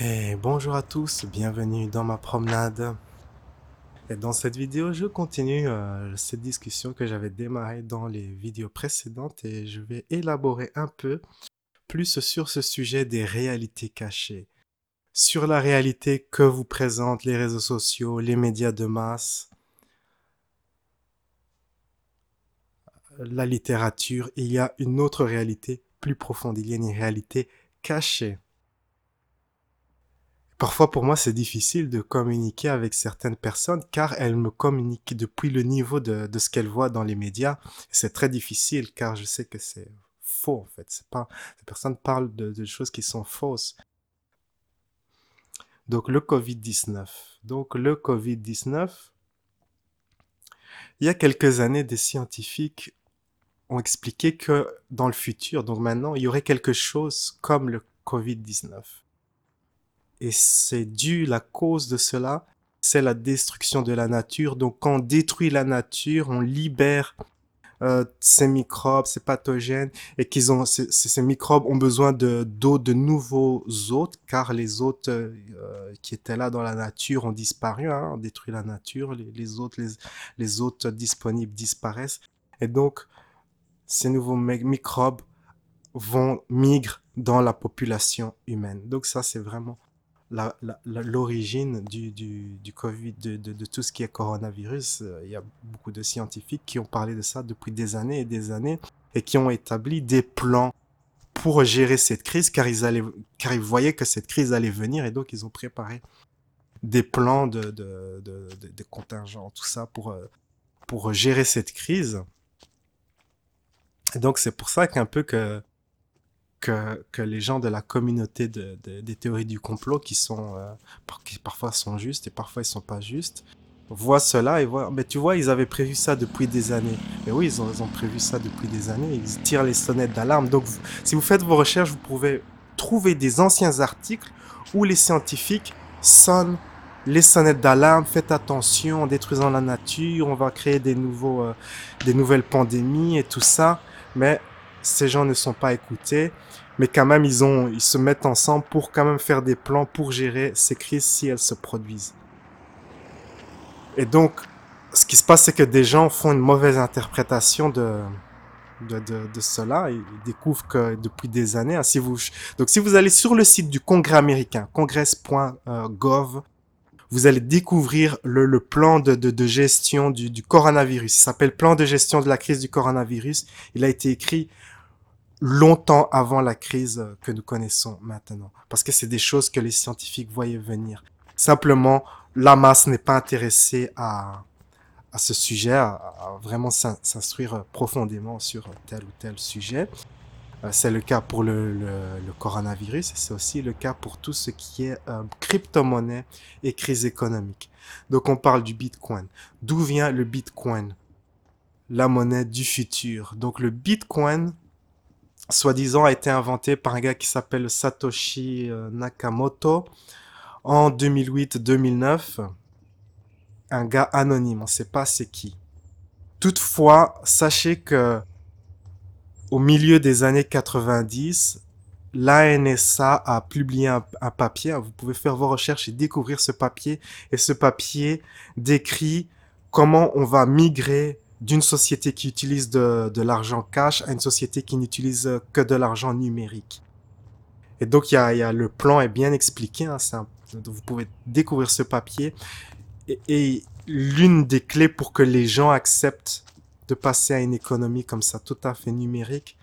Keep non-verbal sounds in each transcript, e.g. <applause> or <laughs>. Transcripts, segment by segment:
Bonjour à tous, bienvenue dans ma promenade. Dans cette vidéo, je continue euh, cette discussion que j'avais démarrée dans les vidéos précédentes et je vais élaborer un peu plus sur ce sujet des réalités cachées. Sur la réalité que vous présentent les réseaux sociaux, les médias de masse, la littérature, il y a une autre réalité plus profonde, il y a une réalité cachée. Parfois, pour moi, c'est difficile de communiquer avec certaines personnes car elles me communiquent depuis le niveau de, ce qu'elles voient dans les médias. C'est très difficile car je sais que c'est faux, en fait. C'est ces personnes parlent de, de choses qui sont fausses. Donc, le Covid-19. Donc, le Covid-19, il y a quelques années, des scientifiques ont expliqué que dans le futur, donc maintenant, il y aurait quelque chose comme le Covid-19. Et c'est dû, la cause de cela, c'est la destruction de la nature. Donc quand on détruit la nature, on libère euh, ces microbes, ces pathogènes, et qu'ils ont ces, microbes ont besoin de d'eau, de nouveaux hôtes, car les hôtes euh, qui étaient là dans la nature ont disparu, hein, on détruit la nature, les, hôtes, les, les hôtes disponibles disparaissent, et donc ces nouveaux microbes vont migrer dans la population humaine. Donc ça, c'est vraiment l'origine du, du, du, Covid, de, de, de, tout ce qui est coronavirus. Euh, il y a beaucoup de scientifiques qui ont parlé de ça depuis des années et des années et qui ont établi des plans pour gérer cette crise car ils, allaient, car ils voyaient que cette crise allait venir et donc ils ont préparé des plans de, de, de, de contingents, tout ça pour, euh, pour gérer cette crise. Et donc c'est pour ça qu'un peu que que, que, les gens de la communauté de, de, des théories du complot, qui sont euh, qui parfois sont justes et parfois ils sont pas justes, voient cela et voient, mais tu vois, ils avaient prévu ça depuis des années. Mais oui, ils ont, ils ont prévu ça depuis des années. Ils tirent les sonnettes d'alarme. Donc, si vous faites vos recherches, vous pouvez trouver des anciens articles où les scientifiques sonnent les sonnettes d'alarme. Faites attention en détruisant la nature. On va créer des nouveaux, euh, des nouvelles pandémies et tout ça. Mais ces gens ne sont pas écoutés, mais quand même ils ont, ils se mettent ensemble pour quand même faire des plans pour gérer ces crises si elles se produisent. Et donc, ce qui se passe, c'est que des gens font une mauvaise interprétation de, de, de, cela. Ils découvrent que depuis des années, hein, si vous, donc si vous allez sur le site du Congrès américain, congress.gov, vous allez découvrir le, plan de, de, de, gestion du, du coronavirus. Il s'appelle Plan de gestion de la crise du coronavirus. Il a été écrit longtemps avant la crise que nous connaissons maintenant. Parce que c'est des choses que les scientifiques voyaient venir. Simplement, la masse n'est pas intéressée à, à ce sujet, à, vraiment s'instruire profondément sur tel ou tel sujet. Euh, c'est le cas pour le coronavirus et c'est aussi le cas pour tout ce qui est euh, crypto-monnaie et crise économique. Donc on parle du Bitcoin. D'où vient le Bitcoin? La monnaie du futur. Donc le Bitcoin, soi-disant, a été inventé par un gars qui s'appelle Satoshi euh, Nakamoto en 2008-2009. Un gars anonyme, on ne sait pas c'est qui. Toutefois, sachez que au milieu des années 90, l'ANSA a publié un, un, papier. Vous pouvez faire vos recherches et découvrir ce papier. Et ce papier décrit comment on va migrer d'une société qui utilise de, l'argent cash à une société qui n'utilise que de l'argent numérique. Et donc, y a, le plan est bien expliqué. Hein, vous pouvez découvrir ce papier. Et, l'une des clés pour que les gens acceptent de passer à une économie comme ça, tout à fait numérique,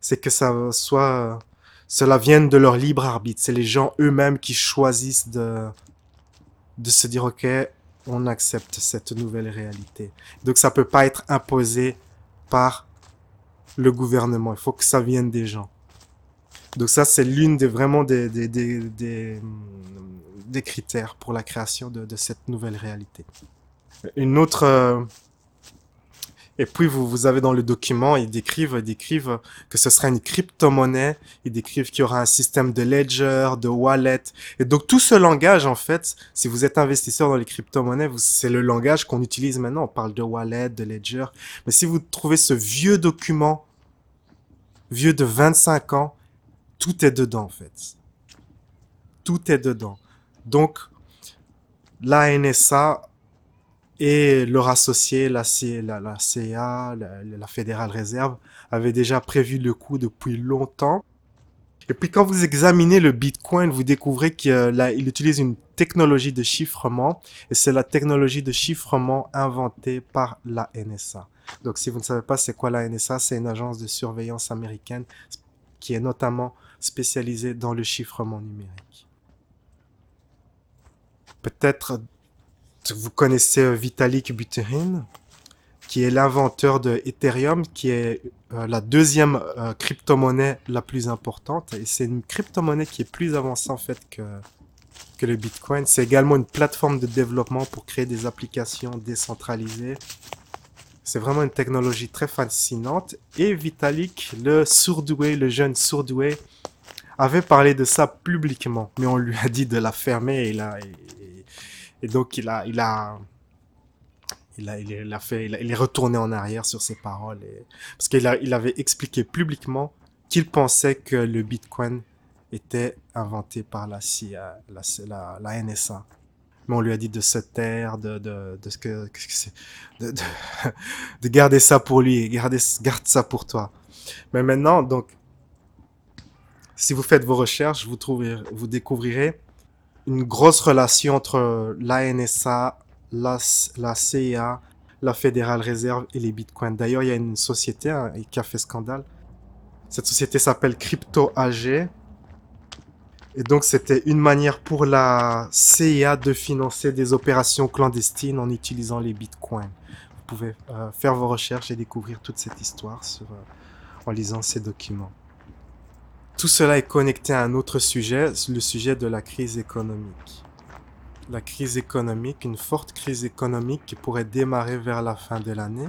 c'est que ça soit, cela vienne de leur libre arbitre. C'est les gens eux-mêmes qui choisissent de se dire, OK, on accepte cette nouvelle réalité. Donc ça peut pas être imposé par le gouvernement. Il faut que ça vienne des gens. Donc ça, c'est l'une des vraiment des, des, des, critères pour la création de, de cette nouvelle réalité. Une autre, euh, et puis, vous, vous avez dans le document, ils décrivent, ils décrivent que ce sera une crypto-monnaie. Ils décrivent qu'il y aura un système de ledger, de wallet. Et donc, tout ce langage, en fait, si vous êtes investisseur dans les crypto-monnaies, c'est le langage qu'on utilise maintenant. On parle de wallet, de ledger. Mais si vous trouvez ce vieux document, vieux de 25 ans, tout est dedans, en fait. tout est dedans. Donc, la NSA et leur associé, la, la, la CA, la, la Fédérale Réserve, avaient déjà prévu le coup depuis longtemps. Et puis quand vous examinez le Bitcoin, vous découvrez qu'il utilise une technologie de chiffrement, et c'est la technologie de chiffrement inventée par la NSA. Donc si vous ne savez pas c'est quoi la NSA, c'est une agence de surveillance américaine qui est notamment spécialisée dans le chiffrement numérique. Peut-être vous connaissez euh, Vitalik Buterin, qui est l'inventeur de Ethereum, qui est euh, la deuxième euh, crypto-monnaie la plus importante. Et c'est une crypto-monnaie qui est plus avancée en fait que, le Bitcoin. C'est également une plateforme de développement pour créer des applications décentralisées. C'est vraiment une technologie très fascinante. Et Vitalik, le sourdoué, le jeune sourdoué, avait parlé de ça publiquement. Mais on lui a dit de la fermer et donc, il a, il a, il a, il a fait, il, est retourné en arrière sur ses paroles. Et, parce qu'il il avait expliqué publiquement qu'il pensait que le Bitcoin était inventé par la CIA, la, la, la NSA. Mais on lui a dit de se taire, de, de, de, que, de, de, <laughs> de garder ça pour lui, garder, garde ça pour toi. Mais maintenant, donc, si vous faites vos recherches, vous, trouverez, vous découvrirez une grosse relation entre la NSA, la, la CIA, la Fédérale Réserve et les bitcoins. D'ailleurs, il y a une société hein, qui a fait scandale. Cette société s'appelle Crypto AG. Et donc, c'était une manière pour la CIA de financer des opérations clandestines en utilisant les bitcoins. Vous pouvez euh, faire vos recherches et découvrir toute cette histoire euh, en lisant ces documents. Tout cela est connecté à un autre sujet, le sujet de la crise économique. La crise économique, une forte crise économique qui pourrait démarrer vers la fin de l'année.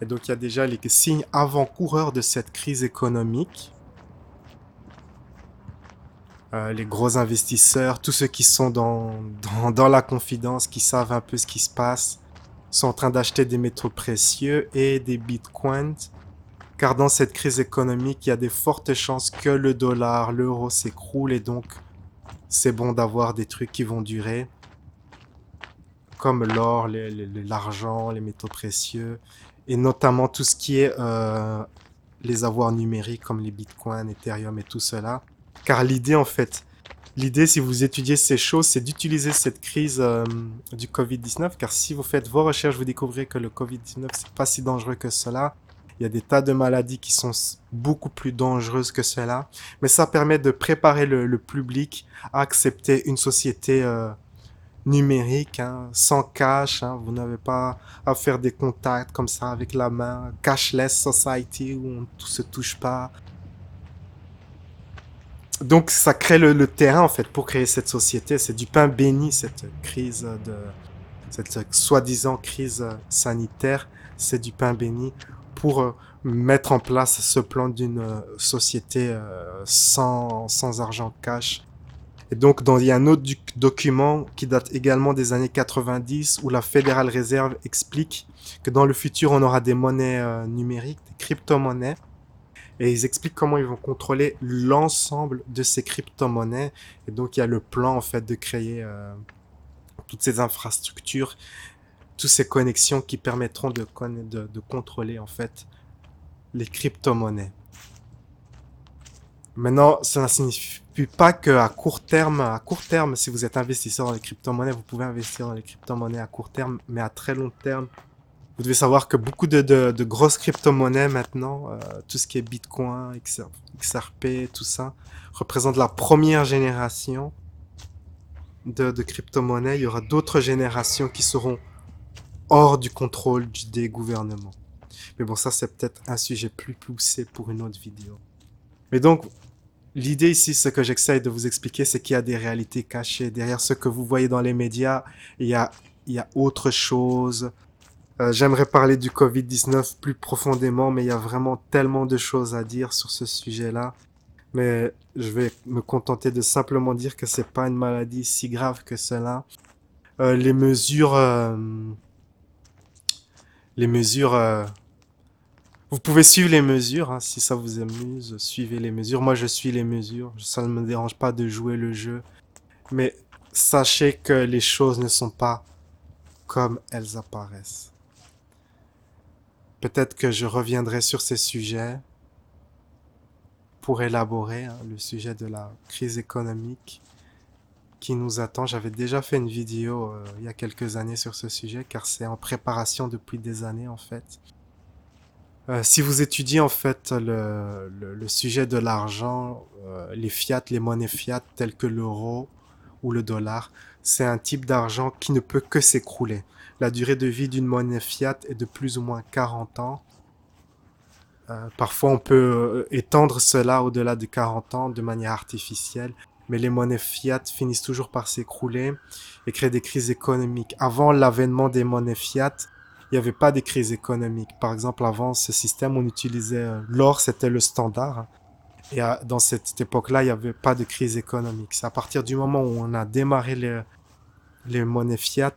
Et donc il y a déjà les signes avant-coureurs de cette crise économique. Euh, les gros investisseurs, tous ceux qui sont dans, dans, dans la confidence, qui savent un peu ce qui se passe, sont en train d'acheter des métaux précieux et des bitcoins car dans cette crise économique, il y a des fortes chances que le dollar, l'euro s'écroule et donc c'est bon d'avoir des trucs qui vont durer, comme l'or, l'argent, les, métaux précieux, et notamment tout ce qui est euh, les avoirs numériques comme les bitcoins, Ethereum et tout cela. Car l'idée en fait, l'idée si vous étudiez ces choses, c'est d'utiliser cette crise euh, du Covid-19, car si vous faites vos recherches, vous découvrirez que le Covid-19 c'est pas si dangereux que cela il y a des tas de maladies qui sont beaucoup plus dangereuses que cela. Mais ça permet de préparer le, public à accepter une société euh, numérique, hein, sans cash. Hein. Vous n'avez pas à faire des contacts comme ça avec la main. Cashless society où on ne se touche pas. Donc ça crée le, le, terrain en fait pour créer cette société. C'est du pain béni cette crise de cette soi-disant crise sanitaire. C'est du pain béni pour euh, mettre en place ce plan d'une euh, société euh, sans, sans argent cash. Et donc, dans, il y a un autre document qui date également des années 90 où la Fédérale Réserve explique que dans le futur, on aura des monnaies numériques, des crypto-monnaies. Et ils expliquent comment ils vont contrôler l'ensemble de ces crypto-monnaies. Et donc, il y a le plan, en fait, de créer toutes ces infrastructures toutes ces connexions qui permettront de, de, contrôler en fait les crypto-monnaies. Maintenant, ça ne signifie pas qu'à court terme, à court terme, si vous êtes investisseur dans les crypto-monnaies, vous pouvez investir dans les crypto-monnaies à court terme, mais à très long terme, vous devez savoir que beaucoup de, de, de grosses crypto-monnaies maintenant, euh, tout ce qui est Bitcoin, XRP, tout ça, représente la première génération de, de crypto-monnaies. Il y aura d'autres générations qui seront hors du contrôle des gouvernements. Mais bon, ça c'est peut-être un sujet plus poussé pour une autre vidéo. Mais donc, l'idée ici, ce que j'essaye de vous expliquer, c'est qu'il y a des réalités cachées. Derrière ce que vous voyez dans les médias, il y a, il y a autre chose. Euh, J'aimerais parler du Covid-19 plus profondément, mais il y a vraiment tellement de choses à dire sur ce sujet-là. Mais je vais me contenter de simplement dire que c'est pas une maladie si grave que cela. Euh, les mesures euh, les mesures. Euh, vous pouvez suivre les mesures hein, si ça vous amuse. Suivez les mesures. Moi, je suis les mesures. Ça ne me dérange pas de jouer le jeu. Mais sachez que les choses ne sont pas comme elles apparaissent. Peut-être que je reviendrai sur ces sujets pour élaborer hein, le sujet de la crise économique qui nous attend. J'avais déjà fait une vidéo euh, il y a quelques années sur ce sujet car c'est en préparation depuis des années en fait. Euh, si vous étudiez en fait le, sujet de l'argent, euh, les fiat, les monnaies fiat telles que l'euro ou le dollar, c'est un type d'argent qui ne peut que s'écrouler. La durée de vie d'une monnaie fiat est de plus ou moins 40 ans. Parfois, on peut étendre cela au-delà de 40 ans de manière artificielle, mais les monnaies fiat finissent toujours par s'écrouler et créer des crises économiques. Avant l'avènement des monnaies fiat, il n'y avait pas de crise économique. Par exemple, avant ce système, on utilisait euh, l'or, c'était le standard. Et dans cette époque-là, il n'y avait pas de crise économique. C'est à partir du moment où on a démarré les, les monnaies fiat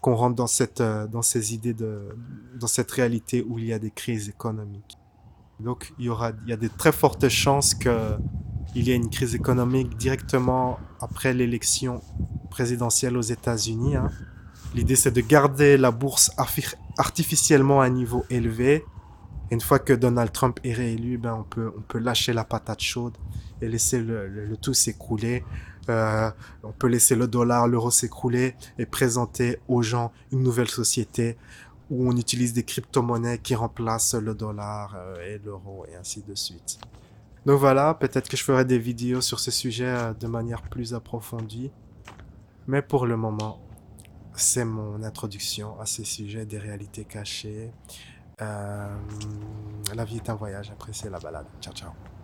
qu'on rentre dans cette euh, dans ces idées de dans cette réalité où il y a des crises économiques. Donc il y aura il y a de très fortes chances que il y ait une crise économique directement après l'élection présidentielle aux États-Unis. Hein. L'idée c'est de garder la bourse artificiellement à un niveau élevé. Une fois que Donald Trump est réélu, ben on peut, on peut lâcher la patate chaude et laisser le, le, tout s'écrouler. Euh, on peut laisser le dollar, l'euro s'écrouler et présenter aux gens une nouvelle société où on utilise des crypto-monnaies qui remplacent le dollar euh, et l'euro et ainsi de suite. Donc voilà, peut-être que je ferai des vidéos sur ce sujet euh, de manière plus approfondie. Mais pour le moment, c'est mon introduction à ces sujets des réalités cachées. Euh, la vie est un voyage, après c'est la balade. Ciao, ciao.